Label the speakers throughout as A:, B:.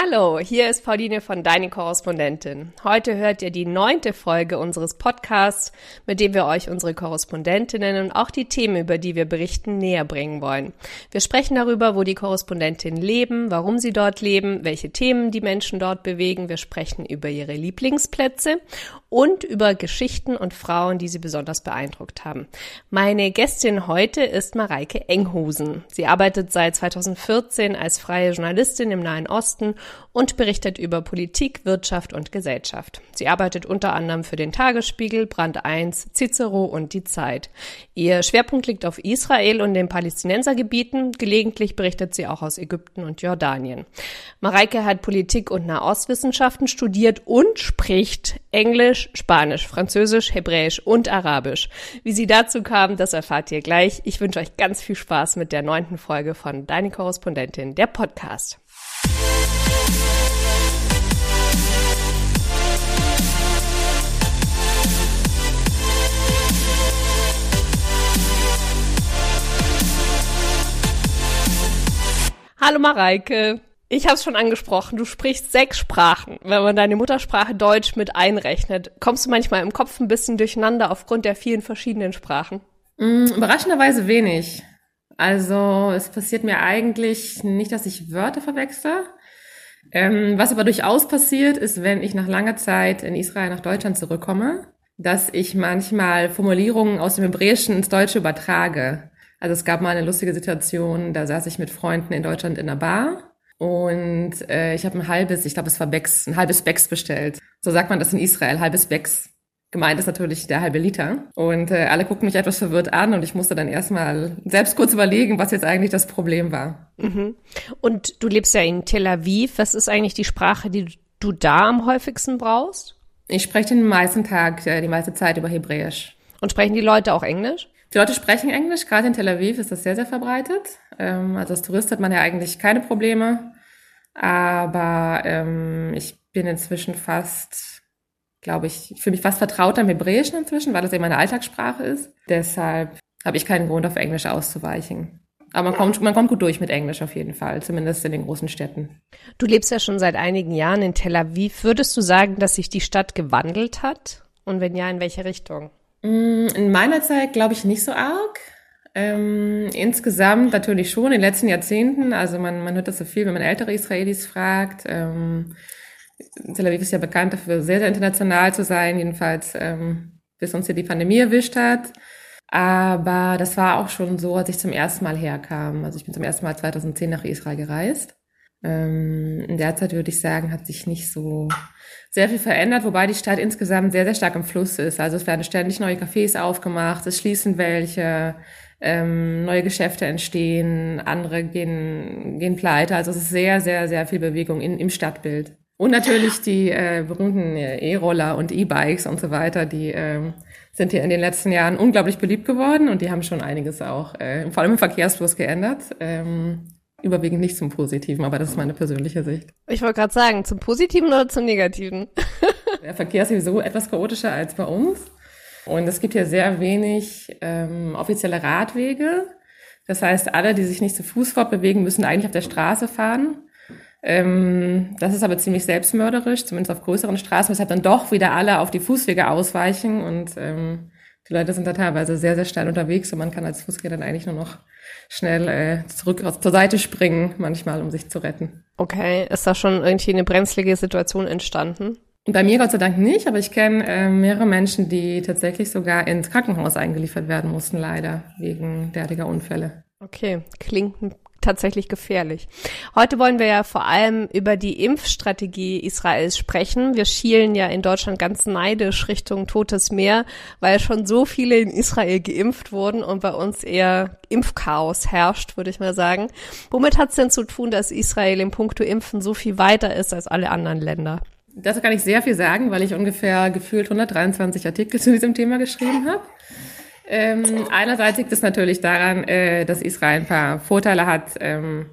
A: Hallo, hier ist Pauline von Deine Korrespondentin. Heute hört ihr die neunte Folge unseres Podcasts, mit dem wir euch unsere Korrespondentinnen und auch die Themen, über die wir berichten, näher bringen wollen. Wir sprechen darüber, wo die Korrespondentinnen leben, warum sie dort leben, welche Themen die Menschen dort bewegen. Wir sprechen über ihre Lieblingsplätze und über Geschichten und Frauen, die sie besonders beeindruckt haben. Meine Gästin heute ist Mareike Enghusen. Sie arbeitet seit 2014 als freie Journalistin im Nahen Osten und berichtet über Politik, Wirtschaft und Gesellschaft. Sie arbeitet unter anderem für den Tagesspiegel, Brand 1, Cicero und die Zeit. Ihr Schwerpunkt liegt auf Israel und den Palästinensergebieten. Gelegentlich berichtet sie auch aus Ägypten und Jordanien. Mareike hat Politik und Nahostwissenschaften studiert und spricht Englisch, Spanisch, Französisch, Hebräisch und Arabisch. Wie sie dazu kam, das erfahrt ihr gleich. Ich wünsche euch ganz viel Spaß mit der neunten Folge von Deine Korrespondentin, der Podcast. Hallo Mareike. Ich habe es schon angesprochen, du sprichst sechs Sprachen. Wenn man deine Muttersprache Deutsch mit einrechnet, kommst du manchmal im Kopf ein bisschen durcheinander aufgrund der vielen verschiedenen Sprachen?
B: Mm, überraschenderweise wenig. Also es passiert mir eigentlich nicht, dass ich Wörter verwechsel. Ähm, was aber durchaus passiert, ist, wenn ich nach langer Zeit in Israel nach Deutschland zurückkomme, dass ich manchmal Formulierungen aus dem Hebräischen ins Deutsche übertrage. Also es gab mal eine lustige Situation, da saß ich mit Freunden in Deutschland in einer Bar und äh, ich habe ein halbes, ich glaube es war Becks, ein halbes Becks bestellt. So sagt man das in Israel, halbes Becks. Gemeint ist natürlich der halbe Liter. Und äh, alle guckten mich etwas verwirrt an und ich musste dann erstmal selbst kurz überlegen, was jetzt eigentlich das Problem war.
A: Mhm. Und du lebst ja in Tel Aviv. Was ist eigentlich die Sprache, die du da am häufigsten brauchst?
B: Ich spreche den meisten Tag, äh, die meiste Zeit über Hebräisch.
A: Und sprechen die Leute auch Englisch?
B: Die Leute sprechen Englisch, gerade in Tel Aviv ist das sehr, sehr verbreitet. Ähm, also als Tourist hat man ja eigentlich keine Probleme. Aber ähm, ich bin inzwischen fast, glaube ich, für mich fast vertrauter im Hebräischen inzwischen, weil das eben meine Alltagssprache ist. Deshalb habe ich keinen Grund, auf Englisch auszuweichen. Aber man kommt, man kommt gut durch mit Englisch auf jeden Fall, zumindest in den großen Städten.
A: Du lebst ja schon seit einigen Jahren in Tel Aviv. Würdest du sagen, dass sich die Stadt gewandelt hat? Und wenn ja, in welche Richtung?
B: Mm, in meiner Zeit glaube ich nicht so arg. Ähm, insgesamt natürlich schon in den letzten Jahrzehnten. Also man, man hört das so viel, wenn man ältere Israelis fragt. Ähm, Tel Aviv ist ja bekannt dafür, sehr, sehr international zu sein, jedenfalls ähm, bis uns hier die Pandemie erwischt hat. Aber das war auch schon so, als ich zum ersten Mal herkam. Also ich bin zum ersten Mal 2010 nach Israel gereist. Ähm, in der Zeit würde ich sagen, hat sich nicht so sehr viel verändert, wobei die Stadt insgesamt sehr, sehr stark im Fluss ist. Also es werden ständig neue Cafés aufgemacht, es schließen welche, ähm, neue Geschäfte entstehen, andere gehen, gehen pleite. Also es ist sehr, sehr, sehr viel Bewegung in, im Stadtbild. Und natürlich die äh, berühmten E-Roller und E-Bikes und so weiter, die ähm, sind hier in den letzten Jahren unglaublich beliebt geworden und die haben schon einiges auch, äh, vor allem im Verkehrsfluss geändert. Ähm, überwiegend nicht zum Positiven, aber das ist meine persönliche Sicht.
A: Ich wollte gerade sagen, zum Positiven oder zum Negativen?
B: Der Verkehr ist sowieso etwas chaotischer als bei uns. Und es gibt hier sehr wenig ähm, offizielle Radwege. Das heißt, alle, die sich nicht zu Fuß fortbewegen, müssen eigentlich auf der Straße fahren. Ähm, das ist aber ziemlich selbstmörderisch, zumindest auf größeren Straßen, weshalb dann doch wieder alle auf die Fußwege ausweichen und ähm, die Leute sind da teilweise sehr, sehr steil unterwegs und man kann als Fußgänger dann eigentlich nur noch schnell äh, zurück zur Seite springen, manchmal, um sich zu retten.
A: Okay, ist da schon irgendwie eine brenzlige Situation entstanden?
B: Bei mir Gott sei Dank nicht, aber ich kenne äh, mehrere Menschen, die tatsächlich sogar ins Krankenhaus eingeliefert werden mussten, leider, wegen derartiger Unfälle.
A: Okay, klingt tatsächlich gefährlich. Heute wollen wir ja vor allem über die Impfstrategie Israels sprechen. Wir schielen ja in Deutschland ganz neidisch Richtung Totes Meer, weil schon so viele in Israel geimpft wurden und bei uns eher Impfchaos herrscht, würde ich mal sagen. Womit hat es denn zu tun, dass Israel im Punkto Impfen so viel weiter ist als alle anderen Länder?
B: Dazu kann ich sehr viel sagen, weil ich ungefähr gefühlt 123 Artikel zu diesem Thema geschrieben habe. Ähm, einerseits liegt es natürlich daran, äh, dass Israel ein paar Vorteile hat, ähm,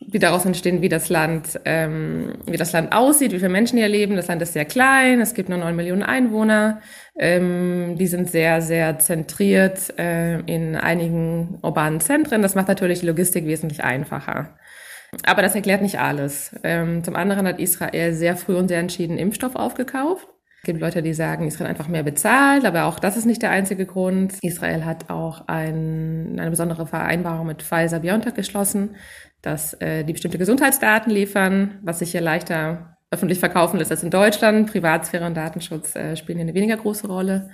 B: die daraus entstehen, wie das Land, ähm, wie das Land aussieht, wie viele Menschen hier leben. Das Land ist sehr klein, es gibt nur neun Millionen Einwohner. Ähm, die sind sehr, sehr zentriert äh, in einigen urbanen Zentren. Das macht natürlich die Logistik wesentlich einfacher. Aber das erklärt nicht alles. Ähm, zum anderen hat Israel sehr früh und sehr entschieden Impfstoff aufgekauft. Es gibt Leute, die sagen, Israel einfach mehr bezahlt, aber auch das ist nicht der einzige Grund. Israel hat auch ein, eine besondere Vereinbarung mit Pfizer BioNTech geschlossen, dass äh, die bestimmte Gesundheitsdaten liefern, was sich hier leichter öffentlich verkaufen lässt als in Deutschland. Privatsphäre und Datenschutz äh, spielen hier eine weniger große Rolle.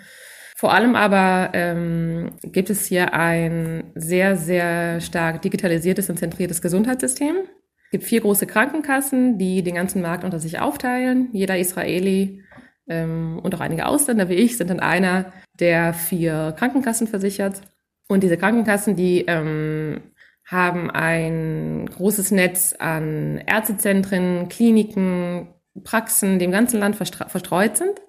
B: Vor allem aber ähm, gibt es hier ein sehr, sehr stark digitalisiertes und zentriertes Gesundheitssystem. Es gibt vier große Krankenkassen, die den ganzen Markt unter sich aufteilen. Jeder Israeli ähm, und auch einige Ausländer wie ich sind in einer der vier Krankenkassen versichert. Und diese Krankenkassen, die ähm, haben ein großes Netz an Ärztezentren, Kliniken, Praxen, die im ganzen Land verstreut sind.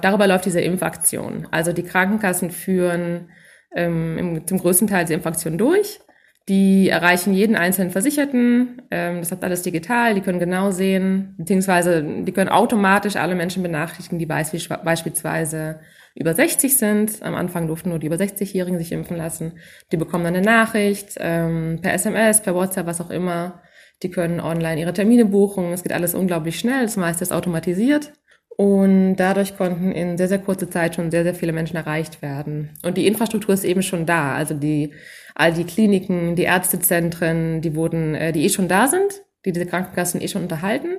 B: Darüber läuft diese Impfaktion. Also die Krankenkassen führen ähm, im, zum größten Teil die Impfaktion durch. Die erreichen jeden einzelnen Versicherten. Ähm, das hat alles digital. Die können genau sehen, beziehungsweise die können automatisch alle Menschen benachrichtigen, die beispielsweise über 60 sind. Am Anfang durften nur die über 60-Jährigen sich impfen lassen. Die bekommen dann eine Nachricht ähm, per SMS, per WhatsApp, was auch immer. Die können online ihre Termine buchen. Es geht alles unglaublich schnell. Das meiste ist automatisiert. Und dadurch konnten in sehr, sehr kurzer Zeit schon sehr, sehr viele Menschen erreicht werden. Und die Infrastruktur ist eben schon da. Also die, all die Kliniken, die Ärztezentren, die wurden, äh, die eh schon da sind, die diese Krankenkassen eh schon unterhalten,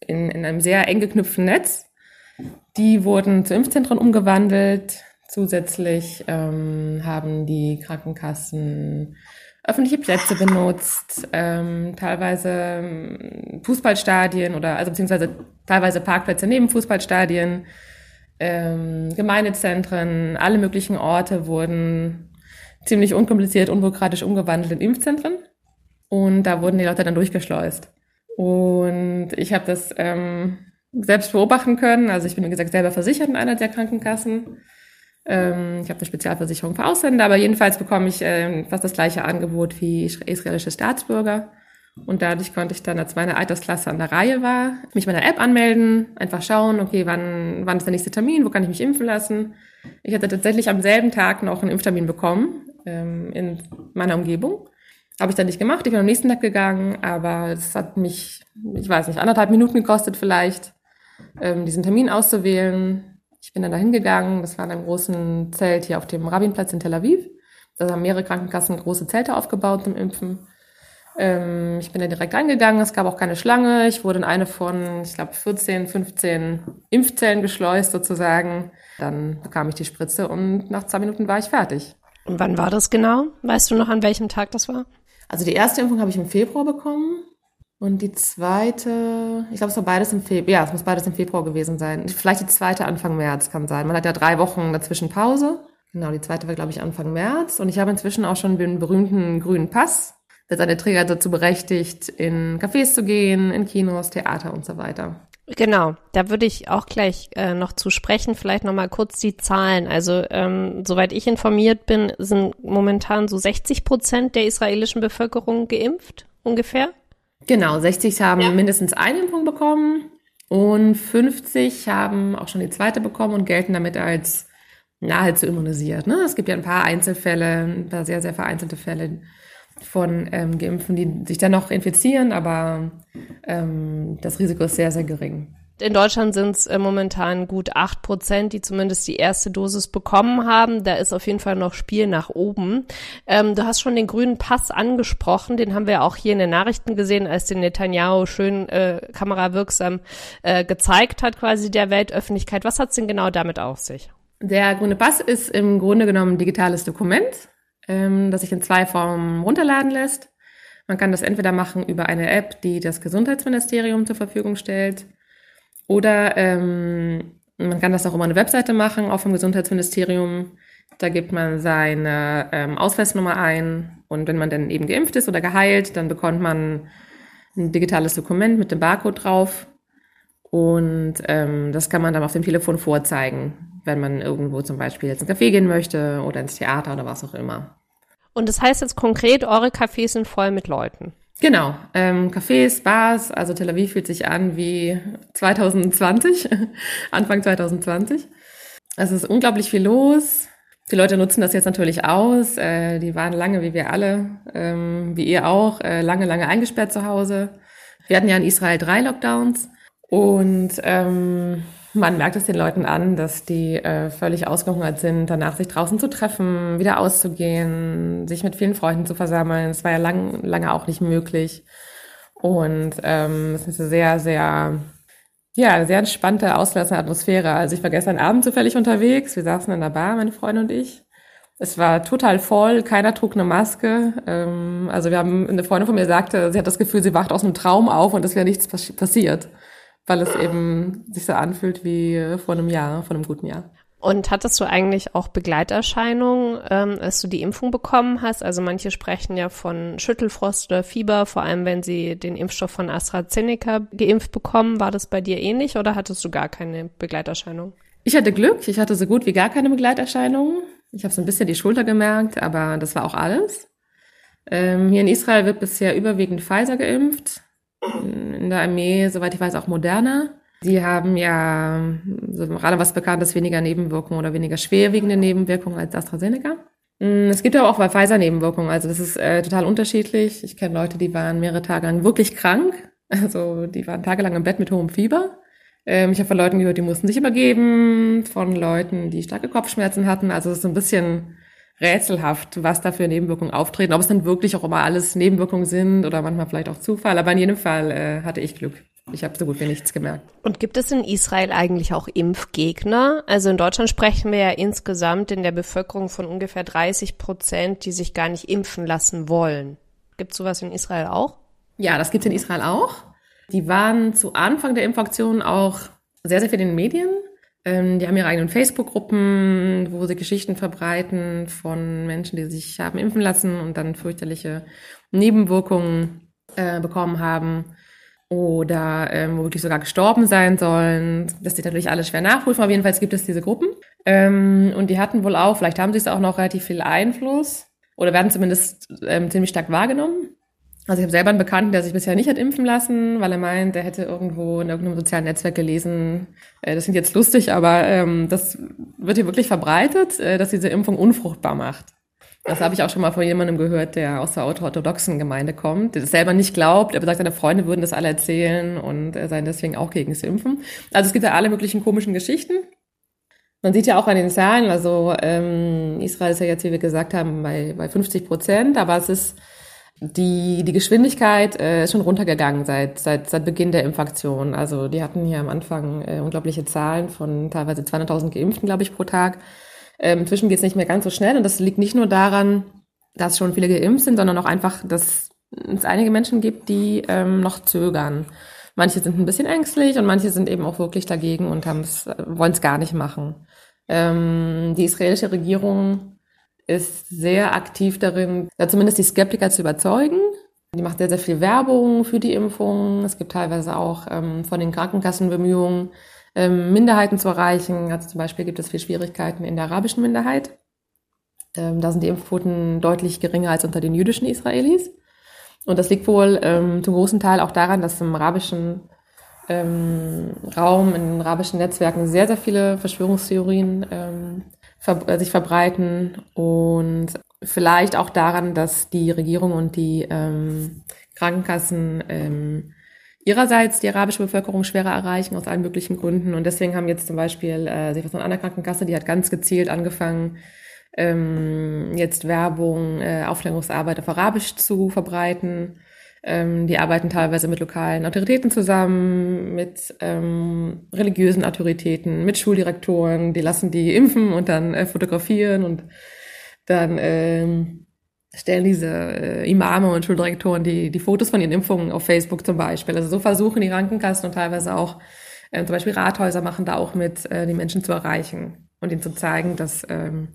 B: in, in einem sehr eng geknüpften Netz. Die wurden zu Impfzentren umgewandelt. Zusätzlich ähm, haben die Krankenkassen öffentliche Plätze benutzt, ähm, teilweise ähm, Fußballstadien oder also beziehungsweise teilweise Parkplätze neben Fußballstadien, ähm, Gemeindezentren, alle möglichen Orte wurden ziemlich unkompliziert, unbürokratisch umgewandelt in Impfzentren. Und da wurden die Leute dann durchgeschleust. Und ich habe das ähm, selbst beobachten können. Also ich bin, wie gesagt, selber versichert in einer der Krankenkassen. Ähm, ich habe eine Spezialversicherung für Ausländer, aber jedenfalls bekomme ich äh, fast das gleiche Angebot wie israelische Staatsbürger. Und dadurch konnte ich dann, als meine Altersklasse an der Reihe war, mich mit einer App anmelden, einfach schauen, okay, wann, wann ist der nächste Termin, wo kann ich mich impfen lassen. Ich hatte tatsächlich am selben Tag noch einen Impftermin bekommen ähm, in meiner Umgebung. Habe ich dann nicht gemacht, ich bin am nächsten Tag gegangen, aber es hat mich, ich weiß nicht, anderthalb Minuten gekostet vielleicht, ähm, diesen Termin auszuwählen. Ich bin dann dahin gegangen, das war in einem großen Zelt hier auf dem Rabinplatz in Tel Aviv. Da haben mehrere Krankenkassen große Zelte aufgebaut zum Impfen. Ähm, ich bin da direkt angegangen, es gab auch keine Schlange. Ich wurde in eine von, ich glaube, 14, 15 Impfzellen geschleust sozusagen. Dann bekam ich die Spritze und nach zwei Minuten war ich fertig.
A: Und wann war das genau? Weißt du noch, an welchem Tag das war?
B: Also die erste Impfung habe ich im Februar bekommen und die zweite, ich glaube, es war beides im Februar, ja, es muss beides im Februar gewesen sein. Vielleicht die zweite Anfang März kann sein. Man hat ja drei Wochen dazwischen Pause. Genau, die zweite war, glaube ich, Anfang März. Und ich habe inzwischen auch schon den berühmten grünen Pass, der seine Träger dazu berechtigt, in Cafés zu gehen, in Kinos, Theater und so weiter.
A: Genau, da würde ich auch gleich äh, noch zu sprechen. Vielleicht noch mal kurz die Zahlen. Also ähm, soweit ich informiert bin, sind momentan so 60 Prozent der israelischen Bevölkerung geimpft, ungefähr.
B: Genau, 60 haben ja. mindestens einen Impfung bekommen und 50 haben auch schon die zweite bekommen und gelten damit als nahezu immunisiert. Ne? Es gibt ja ein paar Einzelfälle, ein paar sehr, sehr vereinzelte Fälle von ähm, Geimpften, die sich dann noch infizieren, aber ähm, das Risiko ist sehr, sehr gering.
A: In Deutschland sind es äh, momentan gut acht Prozent, die zumindest die erste Dosis bekommen haben. Da ist auf jeden Fall noch Spiel nach oben. Ähm, du hast schon den grünen Pass angesprochen. Den haben wir auch hier in den Nachrichten gesehen, als den Netanyahu schön äh, kamerawirksam äh, gezeigt hat, quasi der Weltöffentlichkeit. Was hat's denn genau damit auf sich?
B: Der grüne Pass ist im Grunde genommen ein digitales Dokument, ähm, das sich in zwei Formen runterladen lässt. Man kann das entweder machen über eine App, die das Gesundheitsministerium zur Verfügung stellt oder ähm, man kann das auch über eine Webseite machen, auch vom Gesundheitsministerium. Da gibt man seine ähm, Ausweisnummer ein und wenn man dann eben geimpft ist oder geheilt, dann bekommt man ein digitales Dokument mit dem Barcode drauf und ähm, das kann man dann auf dem Telefon vorzeigen, wenn man irgendwo zum Beispiel jetzt in Café gehen möchte oder ins Theater oder was auch immer.
A: Und das heißt jetzt konkret, eure Cafés sind voll mit Leuten.
B: Genau, ähm, Cafés, Bars, also Tel Aviv fühlt sich an wie 2020, Anfang 2020. Es ist unglaublich viel los. Die Leute nutzen das jetzt natürlich aus. Äh, die waren lange, wie wir alle, ähm, wie ihr auch, äh, lange, lange eingesperrt zu Hause. Wir hatten ja in Israel drei Lockdowns und ähm, man merkt es den Leuten an, dass die äh, völlig ausgehungert sind, danach sich draußen zu treffen, wieder auszugehen, sich mit vielen Freunden zu versammeln. Es war ja lang, lange auch nicht möglich. Und ähm, es ist eine sehr, sehr, ja, sehr entspannte, ausgelassene Atmosphäre. Also ich war gestern Abend zufällig unterwegs. Wir saßen in der Bar, meine Freundin und ich. Es war total voll, keiner trug eine Maske. Ähm, also wir haben, eine Freundin von mir sagte, sie hat das Gefühl, sie wacht aus einem Traum auf und es wäre nichts passiert, weil es eben sich so anfühlt wie vor einem Jahr, vor einem guten Jahr.
A: Und hattest du eigentlich auch Begleiterscheinungen, ähm, als du die Impfung bekommen hast? Also manche sprechen ja von Schüttelfrost oder Fieber, vor allem wenn sie den Impfstoff von AstraZeneca geimpft bekommen. War das bei dir ähnlich oder hattest du gar keine Begleiterscheinungen?
B: Ich hatte Glück, ich hatte so gut wie gar keine Begleiterscheinungen. Ich habe so ein bisschen die Schulter gemerkt, aber das war auch alles. Ähm, hier in Israel wird bisher überwiegend Pfizer geimpft. In der Armee, soweit ich weiß, auch Moderna. Die haben ja so gerade was bekannt ist, weniger Nebenwirkungen oder weniger schwerwiegende Nebenwirkungen als AstraZeneca. Mm, es gibt aber auch bei Pfizer Nebenwirkungen, also das ist äh, total unterschiedlich. Ich kenne Leute, die waren mehrere Tage lang wirklich krank, also die waren tagelang im Bett mit hohem Fieber. Ähm, ich habe von Leuten gehört, die mussten sich übergeben, von Leuten, die starke Kopfschmerzen hatten. Also es ist ein bisschen rätselhaft, was da für Nebenwirkungen auftreten. Ob es dann wirklich auch immer alles Nebenwirkungen sind oder manchmal vielleicht auch Zufall. Aber in jedem Fall äh, hatte ich Glück. Ich habe so gut wie nichts gemerkt.
A: Und gibt es in Israel eigentlich auch Impfgegner? Also in Deutschland sprechen wir ja insgesamt in der Bevölkerung von ungefähr 30 Prozent, die sich gar nicht impfen lassen wollen. Gibt es sowas in Israel auch?
B: Ja, das gibt es in Israel auch. Die waren zu Anfang der Impfaktion auch sehr, sehr viel in den Medien. Ähm, die haben ihre eigenen Facebook-Gruppen, wo sie Geschichten verbreiten von Menschen, die sich haben impfen lassen und dann fürchterliche Nebenwirkungen äh, bekommen haben oder ähm, wo wirklich sogar gestorben sein sollen. Das ist natürlich alles schwer nachprüfen, aber jedenfalls gibt es diese Gruppen. Ähm, und die hatten wohl auch, vielleicht haben sie es auch noch relativ viel Einfluss oder werden zumindest ähm, ziemlich stark wahrgenommen. Also ich habe selber einen Bekannten, der sich bisher nicht hat impfen lassen, weil er meint, er hätte irgendwo in irgendeinem sozialen Netzwerk gelesen, äh, das klingt jetzt lustig, aber ähm, das wird hier wirklich verbreitet, äh, dass diese Impfung unfruchtbar macht. Das habe ich auch schon mal von jemandem gehört, der aus der orthodoxen Gemeinde kommt, der das selber nicht glaubt, aber sagt, seine Freunde würden das alle erzählen und er sei deswegen auch gegen das Impfen. Also es gibt ja alle möglichen komischen Geschichten. Man sieht ja auch an den Zahlen, also ähm, Israel ist ja jetzt, wie wir gesagt haben, bei, bei 50 Prozent, aber es ist die, die Geschwindigkeit äh, ist schon runtergegangen seit, seit, seit Beginn der Impfaktion. Also die hatten hier am Anfang äh, unglaubliche Zahlen von teilweise 200.000 Geimpften, glaube ich, pro Tag. Ähm, inzwischen geht es nicht mehr ganz so schnell und das liegt nicht nur daran, dass schon viele geimpft sind, sondern auch einfach, dass es einige Menschen gibt, die ähm, noch zögern. Manche sind ein bisschen ängstlich und manche sind eben auch wirklich dagegen und wollen es gar nicht machen. Ähm, die israelische Regierung ist sehr aktiv darin, da zumindest die Skeptiker zu überzeugen. Die macht sehr, sehr viel Werbung für die Impfung. Es gibt teilweise auch ähm, von den Krankenkassen Bemühungen, ähm, Minderheiten zu erreichen. Also zum Beispiel gibt es viel Schwierigkeiten in der arabischen Minderheit. Ähm, da sind die Impfquoten deutlich geringer als unter den jüdischen Israelis. Und das liegt wohl ähm, zum großen Teil auch daran, dass im arabischen ähm, Raum, in arabischen Netzwerken sehr, sehr viele Verschwörungstheorien ähm, ver äh, sich verbreiten und vielleicht auch daran, dass die Regierung und die ähm, Krankenkassen ähm, ihrerseits die arabische Bevölkerung schwerer erreichen aus allen möglichen Gründen. Und deswegen haben jetzt zum Beispiel äh, sich was von einer Krankenkasse, die hat ganz gezielt angefangen, ähm, jetzt Werbung, äh, Aufklärungsarbeit auf Arabisch zu verbreiten. Ähm, die arbeiten teilweise mit lokalen Autoritäten zusammen, mit ähm, religiösen Autoritäten, mit Schuldirektoren. Die lassen die impfen und dann äh, fotografieren und dann ähm, stellen diese äh, Imame und Schuldirektoren die, die Fotos von ihren Impfungen auf Facebook zum Beispiel. Also so versuchen die Krankenkassen und teilweise auch äh, zum Beispiel Rathäuser machen da auch mit, äh, die Menschen zu erreichen und ihnen zu zeigen, dass ähm,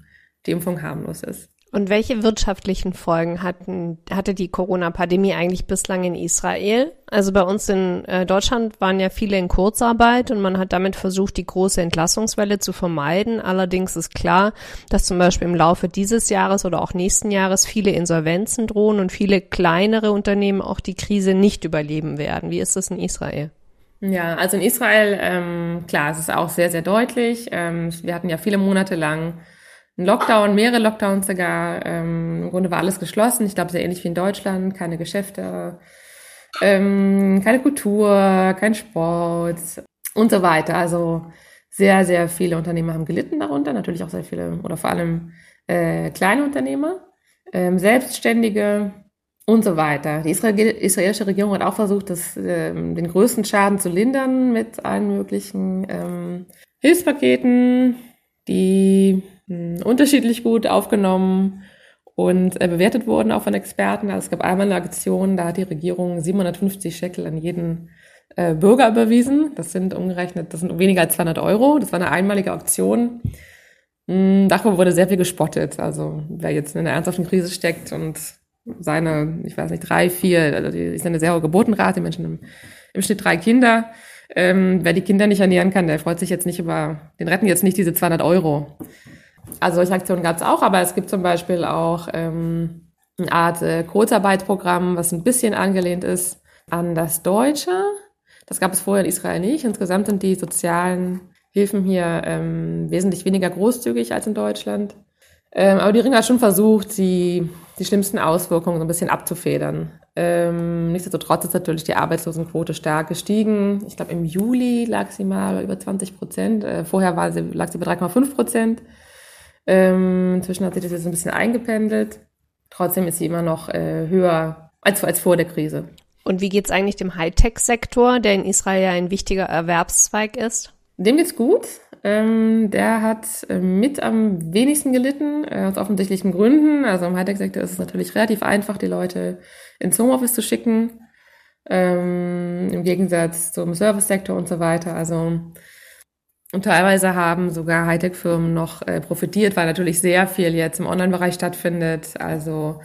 B: die Impfung harmlos ist.
A: Und welche wirtschaftlichen Folgen hatten, hatte die Corona-Pandemie eigentlich bislang in Israel? Also bei uns in äh, Deutschland waren ja viele in Kurzarbeit und man hat damit versucht, die große Entlassungswelle zu vermeiden. Allerdings ist klar, dass zum Beispiel im Laufe dieses Jahres oder auch nächsten Jahres viele Insolvenzen drohen und viele kleinere Unternehmen auch die Krise nicht überleben werden. Wie ist das in Israel?
B: Ja, also in Israel, ähm, klar, es ist auch sehr, sehr deutlich. Ähm, wir hatten ja viele Monate lang ein Lockdown, mehrere Lockdowns sogar. Ähm, Im Grunde war alles geschlossen. Ich glaube, sehr ähnlich wie in Deutschland. Keine Geschäfte, ähm, keine Kultur, kein Sport und so weiter. Also sehr, sehr viele Unternehmer haben gelitten darunter. Natürlich auch sehr viele oder vor allem äh, kleine Unternehmer, ähm, Selbstständige und so weiter. Die Israel israelische Regierung hat auch versucht, das, ähm, den größten Schaden zu lindern mit allen möglichen ähm, Hilfspaketen, die mh, unterschiedlich gut aufgenommen und äh, bewertet wurden auch von Experten. Also es gab einmal eine Aktion, da hat die Regierung 750 Shekel an jeden äh, Bürger überwiesen. Das sind umgerechnet, das sind weniger als 200 Euro. Das war eine einmalige Aktion. Hm, darüber wurde sehr viel gespottet. Also wer jetzt in einer ernsthaften Krise steckt und seine, ich weiß nicht, drei, vier, also die ist eine sehr hohe Geburtenrate, die Menschen im, im Schnitt drei Kinder. Ähm, wer die Kinder nicht ernähren kann, der freut sich jetzt nicht über, den retten jetzt nicht diese 200 Euro. Also solche Aktionen gab es auch, aber es gibt zum Beispiel auch ähm, eine Art äh, Kurzarbeitsprogramm, was ein bisschen angelehnt ist an das Deutsche. Das gab es vorher in Israel nicht. Insgesamt sind die sozialen Hilfen hier ähm, wesentlich weniger großzügig als in Deutschland. Ähm, aber die Ringe hat schon versucht, die, die schlimmsten Auswirkungen so ein bisschen abzufedern. Ähm, nichtsdestotrotz ist natürlich die Arbeitslosenquote stark gestiegen. Ich glaube, im Juli lag sie mal über 20 Prozent. Äh, vorher war sie, lag sie bei 3,5 Prozent. Ähm, inzwischen hat sich das jetzt ein bisschen eingependelt. Trotzdem ist sie immer noch äh, höher als, als vor der Krise.
A: Und wie geht's eigentlich dem Hightech-Sektor, der in Israel ja ein wichtiger Erwerbszweig ist?
B: Dem geht's gut. Ähm, der hat äh, mit am wenigsten gelitten, äh, aus offensichtlichen Gründen. Also im Hightech-Sektor ist es natürlich relativ einfach, die Leute ins Homeoffice zu schicken. Ähm, Im Gegensatz zum Service-Sektor und so weiter. Also und teilweise haben sogar Hightech-Firmen noch äh, profitiert, weil natürlich sehr viel jetzt im Online-Bereich stattfindet. Also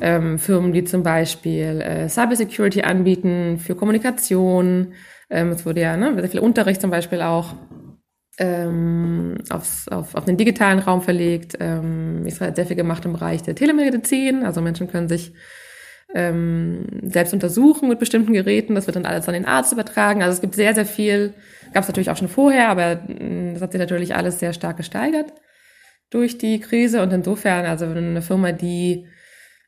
B: ähm, Firmen, die zum Beispiel äh, Cybersecurity anbieten für Kommunikation. Ähm, es wurde ja ne, sehr viel Unterricht zum Beispiel auch ähm, aufs, auf, auf den digitalen Raum verlegt. Ähm, Israel hat sehr viel gemacht im Bereich der Telemedizin. Also Menschen können sich ähm, selbst untersuchen mit bestimmten Geräten. Das wird dann alles an den Arzt übertragen. Also es gibt sehr, sehr viel. Gab es natürlich auch schon vorher, aber mm, das hat sich natürlich alles sehr stark gesteigert durch die Krise. Und insofern, also eine Firma, die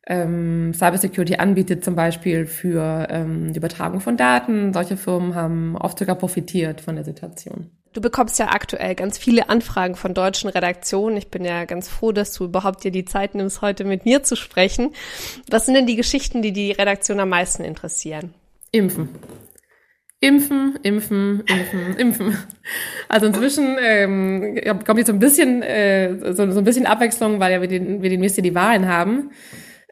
B: ähm, Cybersecurity anbietet, zum Beispiel für ähm, die Übertragung von Daten, solche Firmen haben oft sogar profitiert von der Situation.
A: Du bekommst ja aktuell ganz viele Anfragen von deutschen Redaktionen. Ich bin ja ganz froh, dass du überhaupt dir die Zeit nimmst, heute mit mir zu sprechen. Was sind denn die Geschichten, die die Redaktion am meisten interessieren?
B: Impfen. Impfen, impfen, impfen, impfen. Also inzwischen ähm, kommt jetzt so ein bisschen äh, so, so ein bisschen Abwechslung, weil ja wir, den, wir demnächst hier die Wahlen haben.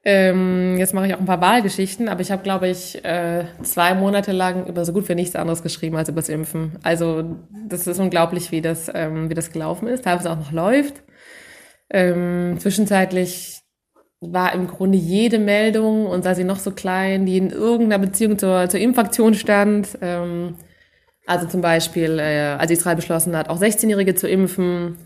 B: Ähm, jetzt mache ich auch ein paar Wahlgeschichten, aber ich habe, glaube ich, äh, zwei Monate lang über so gut wie nichts anderes geschrieben als über das Impfen. Also das ist unglaublich, wie das, ähm, wie das gelaufen ist, teilweise auch noch läuft. Ähm, zwischenzeitlich war im Grunde jede Meldung, und sei sie noch so klein, die in irgendeiner Beziehung zur, zur Impfaktion stand. Ähm, also zum Beispiel, äh, als Israel beschlossen hat, auch 16-Jährige zu impfen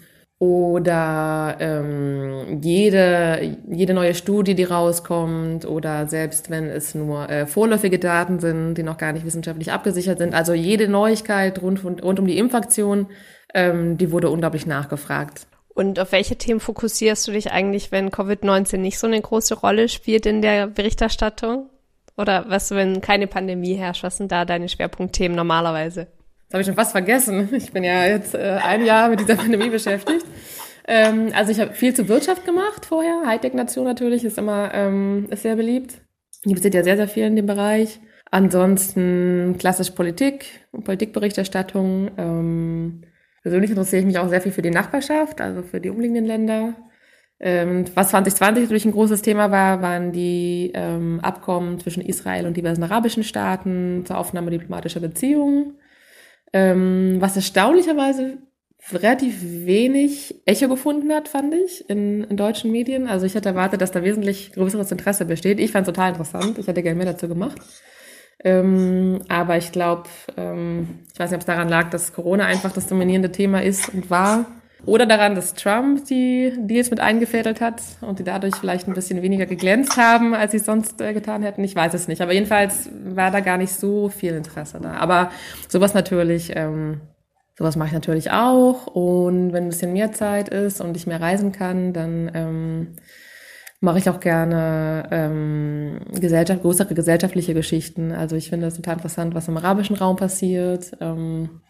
B: oder ähm, jede, jede neue Studie, die rauskommt oder selbst wenn es nur äh, vorläufige Daten sind, die noch gar nicht wissenschaftlich abgesichert sind. Also jede Neuigkeit rund, rund um die Impfaktion, ähm, die wurde unglaublich nachgefragt.
A: Und auf welche Themen fokussierst du dich eigentlich, wenn Covid-19 nicht so eine große Rolle spielt in der Berichterstattung? Oder was, wenn keine Pandemie herrscht, was sind da deine Schwerpunktthemen normalerweise?
B: Das habe ich schon fast vergessen. Ich bin ja jetzt äh, ein Jahr mit dieser Pandemie beschäftigt. Ähm, also ich habe viel zur Wirtschaft gemacht vorher. Hightech-Nation natürlich ist immer ähm, ist sehr beliebt. Gibt es ja sehr, sehr viel in dem Bereich. Ansonsten klassisch Politik, Politikberichterstattung. Ähm, persönlich interessiere ich mich auch sehr viel für die Nachbarschaft, also für die umliegenden Länder. Ähm, was 2020 natürlich ein großes Thema war, waren die ähm, Abkommen zwischen Israel und diversen arabischen Staaten zur Aufnahme diplomatischer Beziehungen. Ähm, was erstaunlicherweise relativ wenig Echo gefunden hat, fand ich, in, in deutschen Medien. Also ich hätte erwartet, dass da wesentlich größeres Interesse besteht. Ich fand es total interessant. Ich hätte gerne mehr dazu gemacht. Ähm, aber ich glaube, ähm, ich weiß nicht, ob es daran lag, dass Corona einfach das dominierende Thema ist und war. Oder daran, dass Trump die Deals mit eingefädelt hat und die dadurch vielleicht ein bisschen weniger geglänzt haben, als sie sonst äh, getan hätten. Ich weiß es nicht. Aber jedenfalls war da gar nicht so viel Interesse da. Aber sowas natürlich ähm, Sowas mache ich natürlich auch. Und wenn ein bisschen mehr Zeit ist und ich mehr reisen kann, dann ähm, mache ich auch gerne ähm, Gesellschaft, größere gesellschaftliche Geschichten. Also ich finde es total interessant, was im arabischen Raum passiert, ähm,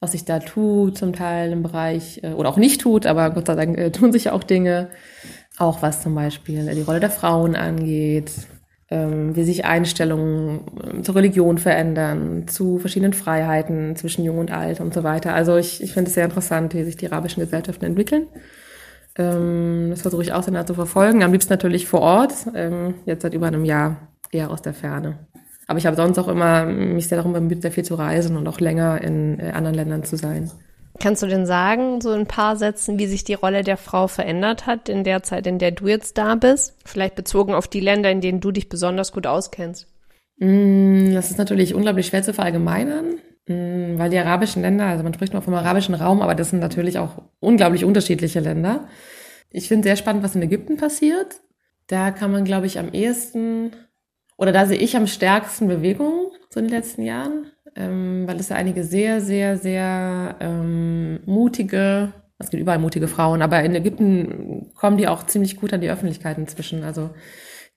B: was sich da tut, zum Teil im Bereich, äh, oder auch nicht tut, aber Gott sei Dank äh, tun sich auch Dinge. Auch was zum Beispiel die Rolle der Frauen angeht, ähm, wie sich Einstellungen ähm, zur Religion verändern, zu verschiedenen Freiheiten zwischen Jung und Alt und so weiter. Also ich, ich finde es sehr interessant, wie sich die arabischen Gesellschaften entwickeln. Ähm, das versuche ich auch sehr nah zu verfolgen. Am liebsten natürlich vor Ort, ähm, jetzt seit über einem Jahr eher aus der Ferne. Aber ich habe sonst auch immer mich sehr darum bemüht, sehr viel zu reisen und auch länger in äh, anderen Ländern zu sein.
A: Kannst du denn sagen, so ein paar Sätzen, wie sich die Rolle der Frau verändert hat in der Zeit, in der du jetzt da bist? Vielleicht bezogen auf die Länder, in denen du dich besonders gut auskennst.
B: Mm, das ist natürlich unglaublich schwer zu verallgemeinern, weil die arabischen Länder, also man spricht mal vom arabischen Raum, aber das sind natürlich auch unglaublich unterschiedliche Länder. Ich finde sehr spannend, was in Ägypten passiert. Da kann man, glaube ich, am ehesten, oder da sehe ich am stärksten Bewegung so in den letzten Jahren ähm, weil es ja einige sehr, sehr, sehr ähm, mutige, es gibt überall mutige Frauen, aber in Ägypten kommen die auch ziemlich gut an die Öffentlichkeit inzwischen. Also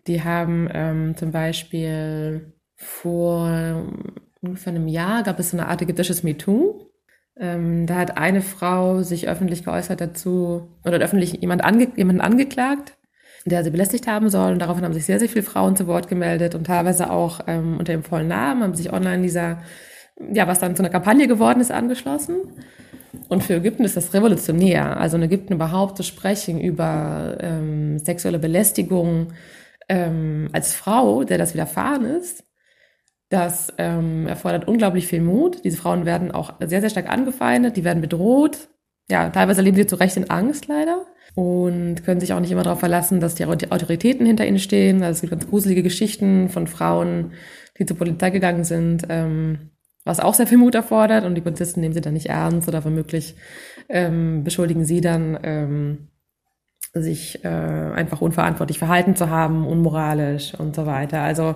B: die haben ähm, zum Beispiel vor ungefähr einem Jahr gab es so eine Art ägyptisches MeToo. Ähm, da hat eine Frau sich öffentlich geäußert dazu oder öffentlich jemand ange, jemanden angeklagt, der sie belästigt haben soll. Und daraufhin haben sich sehr, sehr viele Frauen zu Wort gemeldet und teilweise auch ähm, unter dem vollen Namen haben sich online dieser, ja, was dann zu einer Kampagne geworden ist, angeschlossen. Und für Ägypten ist das revolutionär. Also in Ägypten überhaupt zu sprechen über ähm, sexuelle Belästigung ähm, als Frau, der das widerfahren ist, das ähm, erfordert unglaublich viel Mut. Diese Frauen werden auch sehr, sehr stark angefeindet, die werden bedroht. Ja, teilweise leben sie zu Recht in Angst leider und können sich auch nicht immer darauf verlassen, dass die Autoritäten hinter ihnen stehen. Also es gibt ganz gruselige Geschichten von Frauen, die zur Polizei gegangen sind, ähm, was auch sehr viel Mut erfordert und die Polizisten nehmen sie dann nicht ernst oder womöglich ähm, beschuldigen sie dann, ähm, sich äh, einfach unverantwortlich verhalten zu haben, unmoralisch und so weiter. Also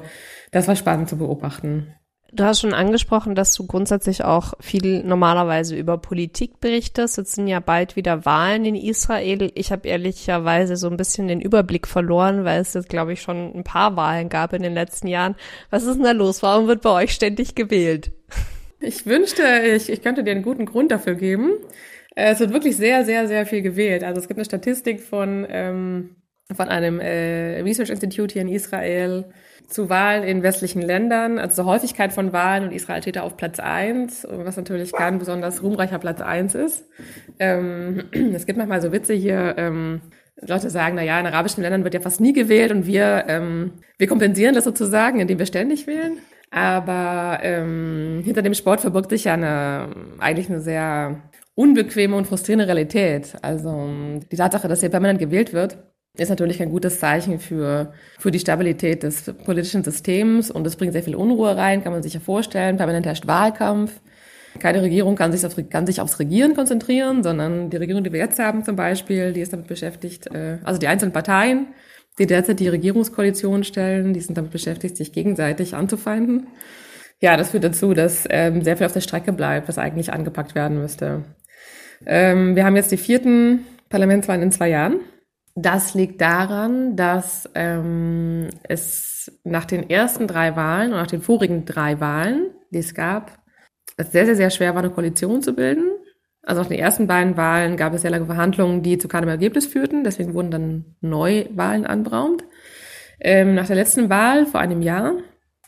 B: das war spannend zu beobachten.
A: Du hast schon angesprochen, dass du grundsätzlich auch viel normalerweise über Politik berichtest. Jetzt sind ja bald wieder Wahlen in Israel. Ich habe ehrlicherweise so ein bisschen den Überblick verloren, weil es jetzt, glaube ich, schon ein paar Wahlen gab in den letzten Jahren. Was ist denn da los? Warum wird bei euch ständig gewählt?
B: Ich wünschte, ich, ich könnte dir einen guten Grund dafür geben. Äh, es wird wirklich sehr, sehr, sehr viel gewählt. Also es gibt eine Statistik von, ähm, von einem äh, Research Institute hier in Israel, zu Wahlen in westlichen Ländern, also zur Häufigkeit von Wahlen und Israel steht da auf Platz eins, was natürlich kein besonders ruhmreicher Platz eins ist. Ähm, es gibt manchmal so Witze hier, ähm, Leute sagen, na ja, in arabischen Ländern wird ja fast nie gewählt und wir, ähm, wir kompensieren das sozusagen, indem wir ständig wählen. Aber ähm, hinter dem Sport verbirgt sich ja eine, eigentlich eine sehr unbequeme und frustrierende Realität. Also die Tatsache, dass hier permanent gewählt wird, ist natürlich ein gutes Zeichen für, für die Stabilität des politischen Systems und es bringt sehr viel Unruhe rein, kann man sich ja vorstellen. Permanent herrscht Wahlkampf. Keine Regierung kann sich, auf, kann sich aufs Regieren konzentrieren, sondern die Regierung, die wir jetzt haben zum Beispiel, die ist damit beschäftigt, äh, also die einzelnen Parteien, die derzeit die Regierungskoalition stellen, die sind damit beschäftigt, sich gegenseitig anzufeinden. Ja, das führt dazu, dass ähm, sehr viel auf der Strecke bleibt, was eigentlich angepackt werden müsste. Ähm, wir haben jetzt die vierten Parlamentswahlen in zwei Jahren. Das liegt daran, dass ähm, es nach den ersten drei Wahlen und nach den vorigen drei Wahlen, die es gab, es sehr, sehr, sehr schwer war, eine Koalition zu bilden. Also nach den ersten beiden Wahlen gab es sehr lange Verhandlungen, die zu keinem Ergebnis führten. Deswegen wurden dann Neuwahlen anberaumt. Ähm, nach der letzten Wahl vor einem Jahr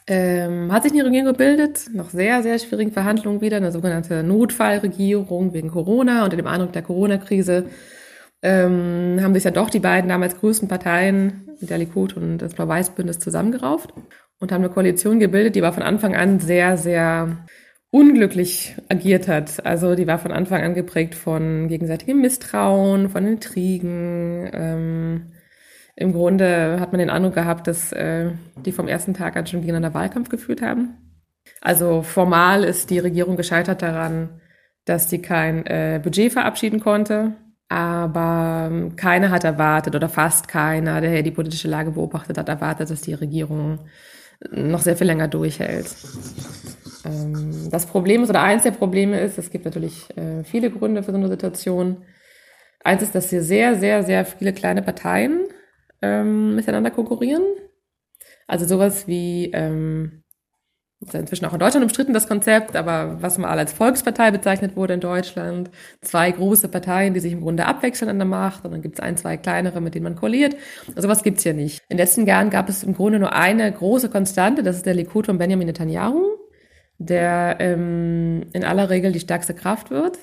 B: ähm, hat sich eine Regierung gebildet, nach sehr, sehr schwierigen Verhandlungen wieder, eine sogenannte Notfallregierung wegen Corona. Unter dem Eindruck der Corona-Krise ähm, haben sich ja doch die beiden damals größten Parteien, der Likud und das Blau-Weiß-Bündnis, zusammengerauft und haben eine Koalition gebildet, die aber von Anfang an sehr, sehr unglücklich agiert hat. Also die war von Anfang an geprägt von gegenseitigem Misstrauen, von Intrigen. Ähm, Im Grunde hat man den Eindruck gehabt, dass äh, die vom ersten Tag an schon gegeneinander Wahlkampf geführt haben. Also formal ist die Regierung gescheitert daran, dass sie kein äh, Budget verabschieden konnte aber ähm, keiner hat erwartet oder fast keiner, der die politische Lage beobachtet hat, erwartet, dass die Regierung noch sehr viel länger durchhält. ähm, das Problem ist, oder eins der Probleme ist, es gibt natürlich äh, viele Gründe für so eine Situation. Eins ist, dass hier sehr, sehr, sehr viele kleine Parteien ähm, miteinander konkurrieren. Also sowas wie ähm, ist inzwischen auch in Deutschland umstritten, das Konzept, aber was mal als Volkspartei bezeichnet wurde in Deutschland. Zwei große Parteien, die sich im Grunde abwechseln an der Macht und dann gibt es ein, zwei kleinere, mit denen man koaliert. Also was gibt's hier nicht. In den letzten Jahren gab es im Grunde nur eine große Konstante, das ist der Likud von Benjamin Netanyahu, der ähm, in aller Regel die stärkste Kraft wird.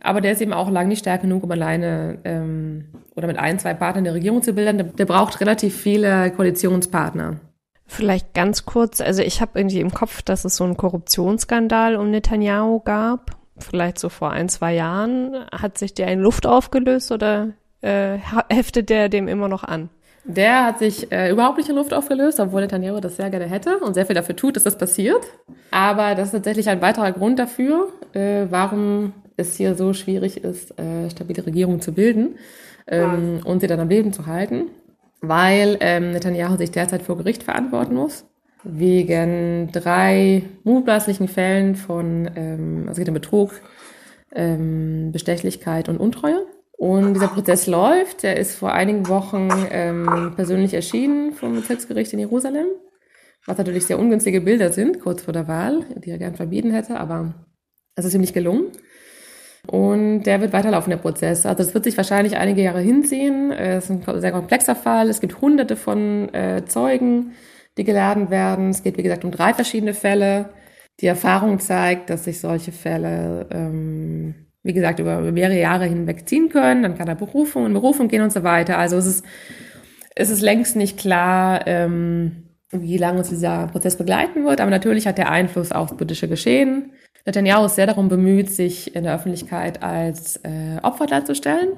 B: Aber der ist eben auch lang nicht stark genug, um alleine ähm, oder mit ein, zwei Partnern der Regierung zu bilden. Der, der braucht relativ viele Koalitionspartner.
A: Vielleicht ganz kurz, also ich habe irgendwie im Kopf, dass es so einen Korruptionsskandal um Netanyahu gab, vielleicht so vor ein, zwei Jahren. Hat sich der in Luft aufgelöst oder äh, heftet der dem immer noch an?
B: Der hat sich äh, überhaupt nicht in Luft aufgelöst, obwohl Netanyahu das sehr gerne hätte und sehr viel dafür tut, dass das passiert. Aber das ist tatsächlich ein weiterer Grund dafür, äh, warum es hier so schwierig ist, äh, stabile Regierungen zu bilden ähm, und sie dann am Leben zu halten weil ähm, Netanyahu sich derzeit vor Gericht verantworten muss wegen drei mutmaßlichen Fällen von, ähm, also geht um Betrug, ähm, Bestechlichkeit und Untreue. Und dieser Prozess läuft. Er ist vor einigen Wochen ähm, persönlich erschienen vom Bezirksgericht in Jerusalem, was natürlich sehr ungünstige Bilder sind, kurz vor der Wahl, die er gern verbieten hätte, aber es ist ihm nicht gelungen. Und der wird weiterlaufen, der Prozess. Also es wird sich wahrscheinlich einige Jahre hinziehen. Es ist ein sehr komplexer Fall. Es gibt hunderte von äh, Zeugen, die geladen werden. Es geht, wie gesagt, um drei verschiedene Fälle. Die Erfahrung zeigt, dass sich solche Fälle, ähm, wie gesagt, über mehrere Jahre hinweg ziehen können. Dann kann er Berufung in Berufung gehen und so weiter. Also es ist, es ist längst nicht klar, ähm, wie lange uns dieser Prozess begleiten wird. Aber natürlich hat der Einfluss aufs politische Geschehen. Netanyahu ist sehr darum bemüht, sich in der Öffentlichkeit als äh, Opfer darzustellen,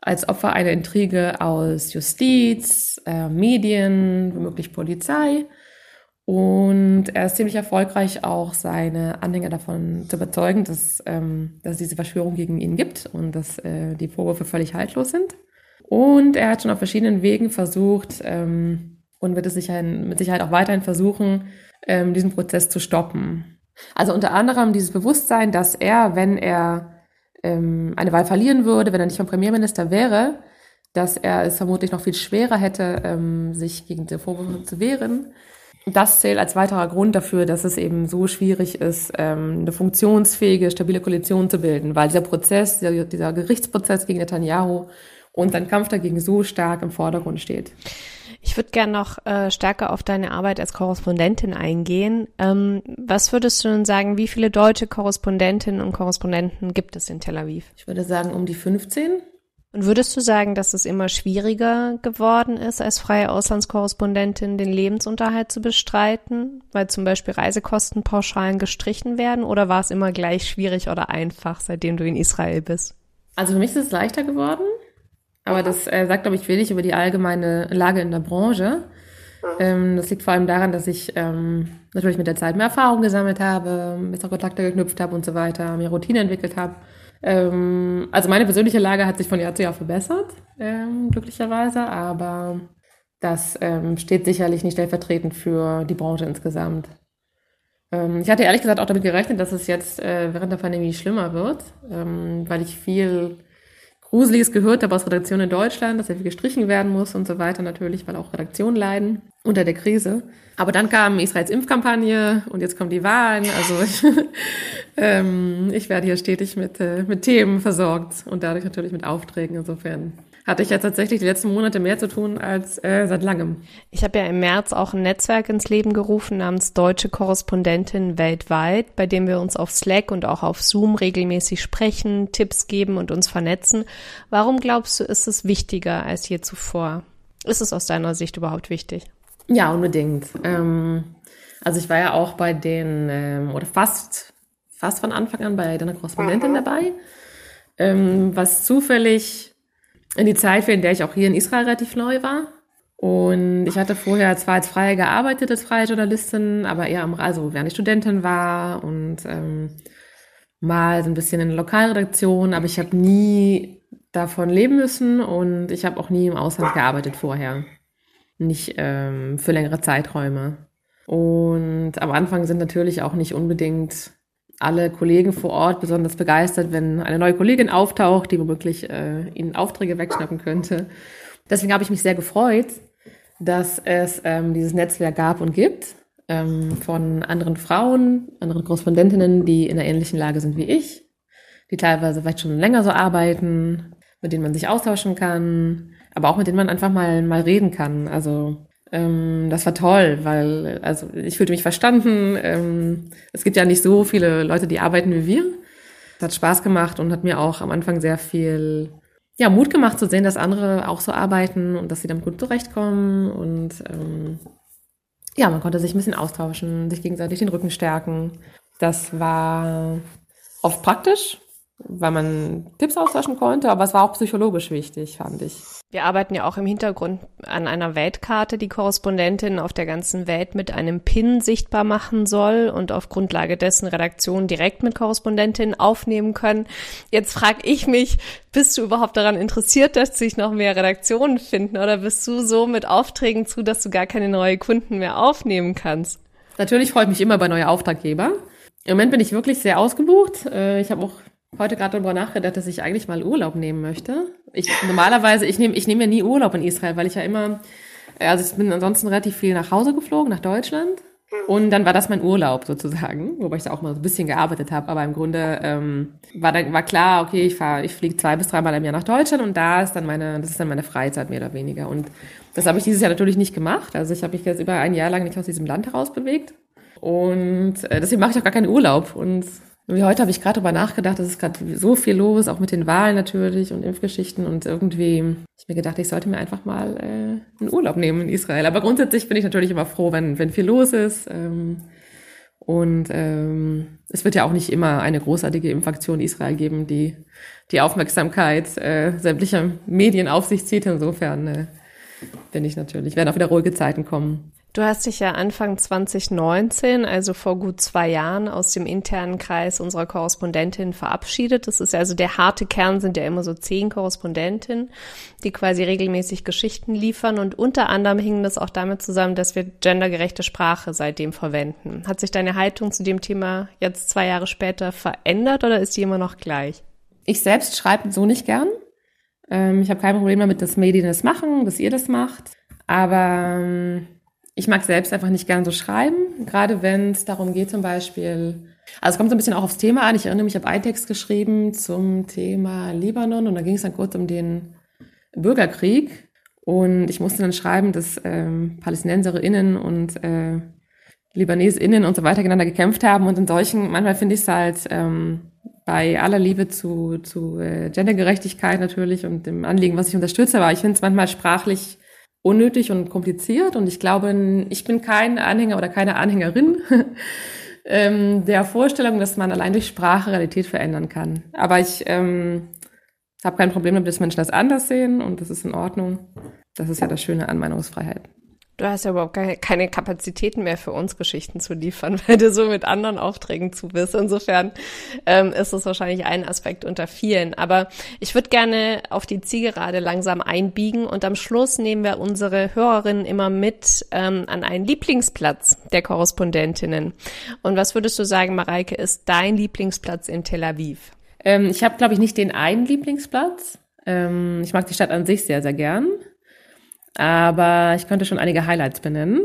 B: als Opfer einer Intrige aus Justiz, äh, Medien, womöglich Polizei. Und er ist ziemlich erfolgreich, auch seine Anhänger davon zu überzeugen, dass, ähm, dass es diese Verschwörung gegen ihn gibt und dass äh, die Vorwürfe völlig haltlos sind. Und er hat schon auf verschiedenen Wegen versucht ähm, und wird es sicher, mit Sicherheit auch weiterhin versuchen, ähm, diesen Prozess zu stoppen. Also unter anderem dieses Bewusstsein, dass er, wenn er ähm, eine Wahl verlieren würde, wenn er nicht mehr Premierminister wäre, dass er es vermutlich noch viel schwerer hätte, ähm, sich gegen diese Vorwürfe zu wehren. Das zählt als weiterer Grund dafür, dass es eben so schwierig ist, ähm, eine funktionsfähige, stabile Koalition zu bilden, weil dieser Prozess, dieser, dieser Gerichtsprozess gegen Netanyahu und sein Kampf dagegen so stark im Vordergrund steht.
A: Ich würde gerne noch äh, stärker auf deine Arbeit als Korrespondentin eingehen. Ähm, was würdest du denn sagen, wie viele deutsche Korrespondentinnen und Korrespondenten gibt es in Tel Aviv?
B: Ich würde sagen um die 15.
A: Und würdest du sagen, dass es immer schwieriger geworden ist, als freie Auslandskorrespondentin den Lebensunterhalt zu bestreiten, weil zum Beispiel Reisekostenpauschalen gestrichen werden? Oder war es immer gleich schwierig oder einfach, seitdem du in Israel bist?
B: Also für mich ist es leichter geworden. Aber das äh, sagt, glaube ich, wenig über die allgemeine Lage in der Branche. Ähm, das liegt vor allem daran, dass ich ähm, natürlich mit der Zeit mehr Erfahrung gesammelt habe, bessere Kontakte geknüpft habe und so weiter, mehr Routine entwickelt habe. Ähm, also meine persönliche Lage hat sich von Jahr zu Jahr verbessert, ähm, glücklicherweise, aber das ähm, steht sicherlich nicht stellvertretend für die Branche insgesamt. Ähm, ich hatte ehrlich gesagt auch damit gerechnet, dass es jetzt äh, während der Pandemie schlimmer wird, ähm, weil ich viel Gruseliges gehört habe aus Redaktionen in Deutschland, dass sehr viel gestrichen werden muss und so weiter natürlich, weil auch Redaktionen leiden unter der Krise. Aber dann kam Israels Impfkampagne und jetzt kommen die Wahlen. Also ich, ähm, ich werde hier stetig mit, äh, mit Themen versorgt und dadurch natürlich mit Aufträgen. Insofern hatte ich ja tatsächlich die letzten Monate mehr zu tun als äh, seit langem.
A: Ich habe ja im März auch ein Netzwerk ins Leben gerufen namens Deutsche Korrespondentin weltweit, bei dem wir uns auf Slack und auch auf Zoom regelmäßig sprechen, Tipps geben und uns vernetzen. Warum glaubst du, ist es wichtiger als je zuvor? Ist es aus deiner Sicht überhaupt wichtig?
B: Ja, unbedingt. Ähm, also ich war ja auch bei den, ähm, oder fast, fast von Anfang an bei deiner Korrespondentin dabei, ähm, was zufällig in die Zeit in der ich auch hier in Israel relativ neu war. Und ich hatte vorher zwar als Freie gearbeitet, als freie Journalistin, aber eher am, also während ich Studentin war und ähm, mal so ein bisschen in der Lokalredaktion, aber ich habe nie davon leben müssen und ich habe auch nie im Ausland gearbeitet vorher. Nicht ähm, für längere Zeiträume. Und am Anfang sind natürlich auch nicht unbedingt alle Kollegen vor Ort besonders begeistert, wenn eine neue Kollegin auftaucht, die womöglich äh, ihnen Aufträge wegschnappen könnte. Deswegen habe ich mich sehr gefreut, dass es ähm, dieses Netzwerk gab und gibt ähm, von anderen Frauen, anderen Korrespondentinnen, die in einer ähnlichen Lage sind wie ich, die teilweise vielleicht schon länger so arbeiten, mit denen man sich austauschen kann, aber auch mit denen man einfach mal mal reden kann. Also ähm, das war toll, weil also ich fühlte mich verstanden. Ähm, es gibt ja nicht so viele Leute, die arbeiten wie wir. Es hat Spaß gemacht und hat mir auch am Anfang sehr viel ja, Mut gemacht zu sehen, dass andere auch so arbeiten und dass sie damit gut zurechtkommen. Und ähm, ja, man konnte sich ein bisschen austauschen, sich gegenseitig den Rücken stärken. Das war oft praktisch, weil man Tipps austauschen konnte, aber es war auch psychologisch wichtig, fand ich.
A: Wir arbeiten ja auch im Hintergrund an einer Weltkarte, die Korrespondentin auf der ganzen Welt mit einem Pin sichtbar machen soll und auf Grundlage dessen Redaktionen direkt mit Korrespondentinnen aufnehmen können. Jetzt frage ich mich, bist du überhaupt daran interessiert, dass sich noch mehr Redaktionen finden oder bist du so mit Aufträgen zu, dass du gar keine neuen Kunden mehr aufnehmen kannst?
B: Natürlich freue ich mich immer bei neuen Auftraggeber. Im Moment bin ich wirklich sehr ausgebucht. Äh, ich habe auch heute gerade darüber nachgedacht, dass ich eigentlich mal Urlaub nehmen möchte. Ich normalerweise, ich nehme ich nehme ja nie Urlaub in Israel, weil ich ja immer, also ich bin ansonsten relativ viel nach Hause geflogen, nach Deutschland. Und dann war das mein Urlaub sozusagen, wobei ich da auch mal so ein bisschen gearbeitet habe. Aber im Grunde ähm, war dann war klar, okay, ich fahre, ich fliege zwei bis dreimal im Jahr nach Deutschland und da ist dann meine, das ist dann meine Freizeit mehr oder weniger. Und das habe ich dieses Jahr natürlich nicht gemacht. Also ich habe mich jetzt über ein Jahr lang nicht aus diesem Land heraus bewegt. Und äh, deswegen mache ich auch gar keinen Urlaub. Und wie heute habe ich gerade darüber nachgedacht, es ist gerade so viel los, auch mit den Wahlen natürlich und Impfgeschichten und irgendwie ich mir gedacht, ich sollte mir einfach mal äh, einen Urlaub nehmen in Israel. Aber grundsätzlich bin ich natürlich immer froh, wenn, wenn viel los ist. Ähm, und ähm, es wird ja auch nicht immer eine großartige Impfaktion Israel geben, die die Aufmerksamkeit äh, sämtlicher Medien auf sich zieht. Insofern äh, bin ich natürlich, werden auch wieder ruhige Zeiten kommen.
A: Du hast dich ja Anfang 2019, also vor gut zwei Jahren, aus dem internen Kreis unserer Korrespondentin verabschiedet. Das ist also der harte Kern, sind ja immer so zehn Korrespondentinnen, die quasi regelmäßig Geschichten liefern. Und unter anderem hing das auch damit zusammen, dass wir gendergerechte Sprache seitdem verwenden. Hat sich deine Haltung zu dem Thema jetzt zwei Jahre später verändert oder ist die immer noch gleich?
B: Ich selbst schreibe so nicht gern. Ähm, ich habe kein Problem damit, dass Medien das machen, dass ihr das macht. Aber ähm, ich mag selbst einfach nicht gern so schreiben, gerade wenn es darum geht zum Beispiel, also es kommt so ein bisschen auch aufs Thema an. Ich erinnere mich, ich habe einen Text geschrieben zum Thema Libanon und da ging es dann kurz um den Bürgerkrieg. Und ich musste dann schreiben, dass ähm, PalästinenserInnen und äh, LibanesInnen und so weiter gegeneinander gekämpft haben. Und in solchen, manchmal finde ich es halt ähm, bei aller Liebe zu, zu äh, Gendergerechtigkeit natürlich und dem Anliegen, was ich unterstütze, aber ich finde es manchmal sprachlich unnötig und kompliziert. Und ich glaube, ich bin kein Anhänger oder keine Anhängerin ähm, der Vorstellung, dass man allein durch Sprache Realität verändern kann. Aber ich ähm, habe kein Problem damit, dass Menschen das anders sehen und das ist in Ordnung. Das ist ja das Schöne an Meinungsfreiheit.
A: Du hast ja überhaupt keine Kapazitäten mehr für uns Geschichten zu liefern, weil du so mit anderen Aufträgen zu bist. Insofern ähm, ist es wahrscheinlich ein Aspekt unter vielen. Aber ich würde gerne auf die Zielgerade langsam einbiegen und am Schluss nehmen wir unsere Hörerinnen immer mit ähm, an einen Lieblingsplatz der Korrespondentinnen. Und was würdest du sagen, Mareike, ist dein Lieblingsplatz in Tel Aviv?
B: Ähm, ich habe, glaube ich, nicht den einen Lieblingsplatz. Ähm, ich mag die Stadt an sich sehr, sehr gern. Aber ich könnte schon einige Highlights benennen.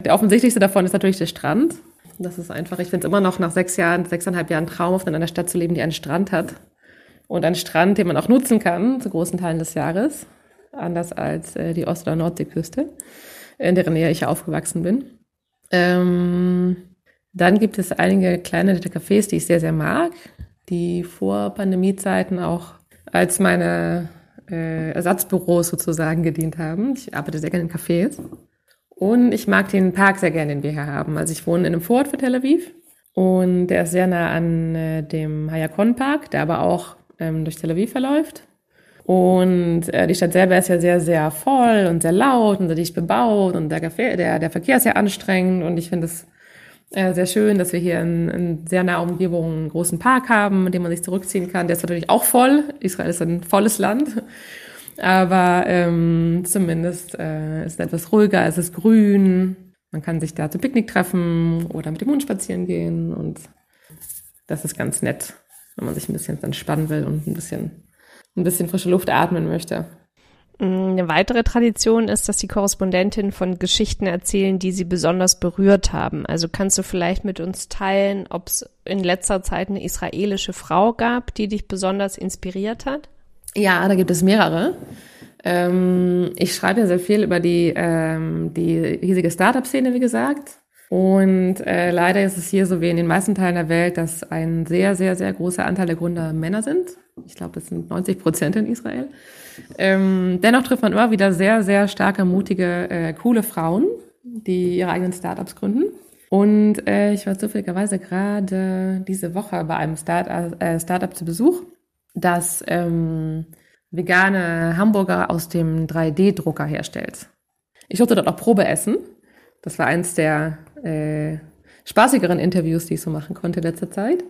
B: Der offensichtlichste davon ist natürlich der Strand. Das ist einfach, ich finde es immer noch nach sechs Jahren, sechseinhalb Jahren traumhaft, in einer Stadt zu leben, die einen Strand hat. Und einen Strand, den man auch nutzen kann, zu großen Teilen des Jahres. Anders als äh, die Ost- oder Nordseeküste, in deren Nähe ich aufgewachsen bin. Ähm, dann gibt es einige kleine nette Cafés, die ich sehr, sehr mag, die vor Pandemiezeiten auch als meine äh, Ersatzbüros sozusagen gedient haben. Ich arbeite sehr gerne in Cafés. Und ich mag den Park sehr gerne, den wir hier haben. Also ich wohne in einem Vorort für Tel Aviv und der ist sehr nah an äh, dem Hayakon Park, der aber auch ähm, durch Tel Aviv verläuft. Und äh, die Stadt selber ist ja sehr, sehr voll und sehr laut und sehr dicht bebaut und der, der, der Verkehr ist sehr anstrengend und ich finde es äh, sehr schön, dass wir hier in, in sehr naher Umgebung einen großen Park haben, in dem man sich zurückziehen kann. Der ist natürlich auch voll. Israel ist ein volles Land. Aber ähm, zumindest äh, ist es etwas ruhiger, es ist grün. man kann sich da zum Picknick treffen oder mit dem Hund spazieren gehen und das ist ganz nett, wenn man sich ein bisschen entspannen will und ein bisschen, ein bisschen frische Luft atmen möchte.
A: Mm, eine weitere Tradition ist, dass die Korrespondentin von Geschichten erzählen, die sie besonders berührt haben. Also kannst du vielleicht mit uns teilen, ob es in letzter Zeit eine israelische Frau gab, die dich besonders inspiriert hat?
B: Ja, da gibt es mehrere. Ähm, ich schreibe ja sehr viel über die, ähm, die riesige Startup-Szene, wie gesagt. Und äh, leider ist es hier so wie in den meisten Teilen der Welt, dass ein sehr, sehr, sehr großer Anteil der Gründer Männer sind. Ich glaube, das sind 90 Prozent in Israel. Ähm, dennoch trifft man immer wieder sehr, sehr starke, mutige, äh, coole Frauen, die ihre eigenen Startups gründen. Und äh, ich war zufälligerweise gerade diese Woche bei einem Start, äh, Startup zu Besuch, das ähm, vegane Hamburger aus dem 3D-Drucker herstellt. Ich durfte dort auch Probe essen. Das war eins der äh, spaßigeren Interviews, die ich so machen konnte in letzter Zeit.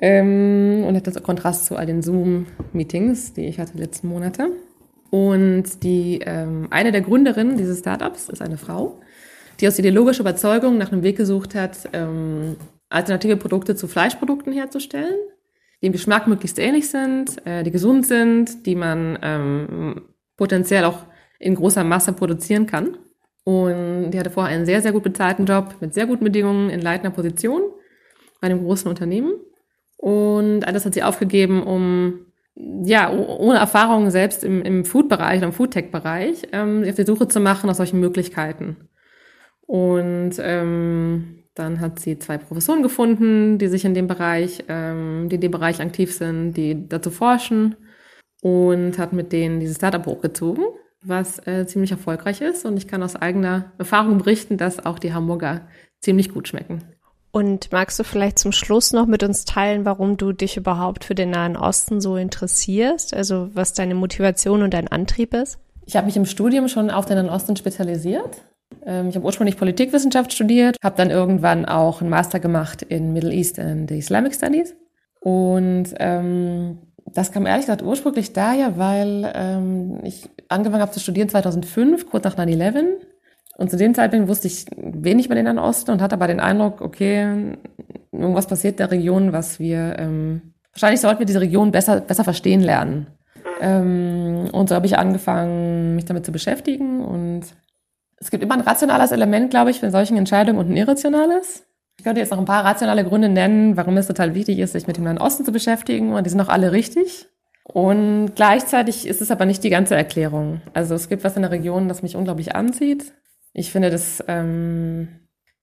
B: Ähm, und hat das Kontrast zu all den Zoom-Meetings, die ich hatte die letzten Monate. Und die ähm, eine der Gründerinnen dieses Startups ist eine Frau, die aus ideologischer Überzeugung nach einem Weg gesucht hat, ähm, alternative Produkte zu Fleischprodukten herzustellen, die im Geschmack möglichst ähnlich sind, äh, die gesund sind, die man ähm, potenziell auch in großer Masse produzieren kann. Und die hatte vorher einen sehr, sehr gut bezahlten Job mit sehr guten Bedingungen in leitender Position bei einem großen Unternehmen. Und alles hat sie aufgegeben, um ja, ohne Erfahrung selbst im, im Food-Bereich im Food-Tech-Bereich, ähm, auf die Suche zu machen nach solchen Möglichkeiten. Und ähm, dann hat sie zwei Professoren gefunden, die sich in dem Bereich, ähm, die in dem Bereich aktiv sind, die dazu forschen und hat mit denen dieses Startup hochgezogen, was äh, ziemlich erfolgreich ist. Und ich kann aus eigener Erfahrung berichten, dass auch die Hamburger ziemlich gut schmecken.
A: Und magst du vielleicht zum Schluss noch mit uns teilen, warum du dich überhaupt für den Nahen Osten so interessierst? Also was deine Motivation und dein Antrieb ist?
B: Ich habe mich im Studium schon auf den Nahen Osten spezialisiert. Ähm, ich habe ursprünglich Politikwissenschaft studiert, habe dann irgendwann auch einen Master gemacht in Middle East and Islamic Studies. Und ähm, das kam ehrlich gesagt ursprünglich daher, weil ähm, ich angefangen habe zu studieren 2005, kurz nach 9-11 und zu dem Zeitpunkt wusste ich wenig über den Nahen Osten und hatte aber den Eindruck, okay, irgendwas passiert in der Region, was wir, ähm, wahrscheinlich sollten wir diese Region besser, besser verstehen lernen. Ähm, und so habe ich angefangen, mich damit zu beschäftigen. Und es gibt immer ein rationales Element, glaube ich, für solchen Entscheidungen und ein irrationales. Ich könnte jetzt noch ein paar rationale Gründe nennen, warum es total wichtig ist, sich mit dem Nahen Osten zu beschäftigen. Und die sind auch alle richtig. Und gleichzeitig ist es aber nicht die ganze Erklärung. Also es gibt was in der Region, das mich unglaublich anzieht. Ich finde das ähm,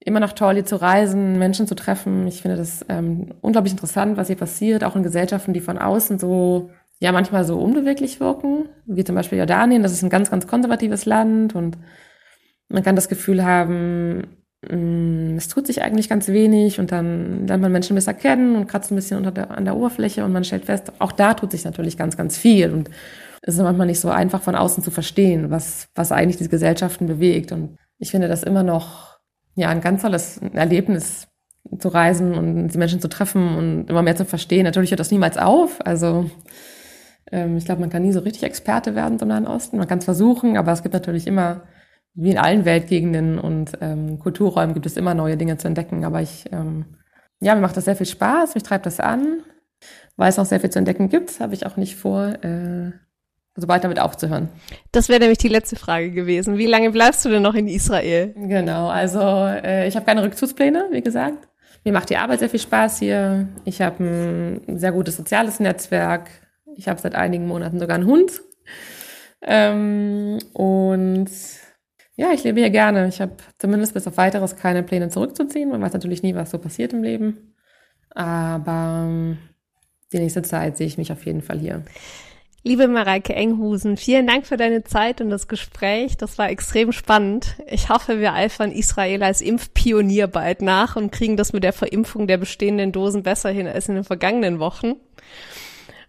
B: immer noch toll, hier zu reisen, Menschen zu treffen. Ich finde das ähm, unglaublich interessant, was hier passiert, auch in Gesellschaften, die von außen so, ja, manchmal so unbeweglich wirken, wie zum Beispiel Jordanien. Das ist ein ganz, ganz konservatives Land und man kann das Gefühl haben, mm, es tut sich eigentlich ganz wenig und dann lernt man Menschen besser kennen und kratzt ein bisschen unter der, an der Oberfläche und man stellt fest, auch da tut sich natürlich ganz, ganz viel und ist manchmal nicht so einfach von außen zu verstehen, was, was eigentlich diese Gesellschaften bewegt. Und ich finde das immer noch ja ein ganz tolles Erlebnis zu reisen und die Menschen zu treffen und immer mehr zu verstehen. Natürlich hört das niemals auf. Also ähm, ich glaube, man kann nie so richtig Experte werden zum Nahen Osten. Man kann es versuchen, aber es gibt natürlich immer, wie in allen Weltgegenden und ähm, Kulturräumen, gibt es immer neue Dinge zu entdecken. Aber ich, ähm, ja, mir macht das sehr viel Spaß, mich treibt das an. Weil es noch sehr viel zu entdecken gibt, habe ich auch nicht vor, äh, sobald damit aufzuhören.
A: Das wäre nämlich die letzte Frage gewesen. Wie lange bleibst du denn noch in Israel?
B: Genau, also äh, ich habe keine Rückzugspläne, wie gesagt. Mir macht die Arbeit sehr viel Spaß hier. Ich habe ein sehr gutes soziales Netzwerk. Ich habe seit einigen Monaten sogar einen Hund. Ähm, und ja, ich lebe hier gerne. Ich habe zumindest bis auf weiteres keine Pläne zurückzuziehen. Man weiß natürlich nie, was so passiert im Leben. Aber ähm, die nächste Zeit sehe ich mich auf jeden Fall hier.
A: Liebe Mareike Enghusen, vielen Dank für deine Zeit und das Gespräch. Das war extrem spannend. Ich hoffe, wir eifern Israel als Impfpionier bald nach und kriegen das mit der Verimpfung der bestehenden Dosen besser hin als in den vergangenen Wochen.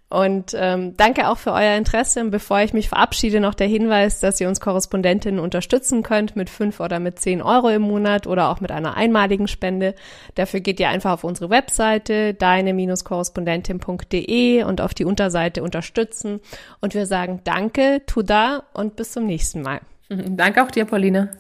A: Und ähm, danke auch für euer Interesse. Und bevor ich mich verabschiede, noch der Hinweis, dass ihr uns Korrespondentinnen unterstützen könnt mit fünf oder mit zehn Euro im Monat oder auch mit einer einmaligen Spende. Dafür geht ihr einfach auf unsere Webseite deine-korrespondentin.de und auf die Unterseite unterstützen. Und wir sagen Danke, tu da und bis zum nächsten Mal.
B: Danke auch dir, Pauline.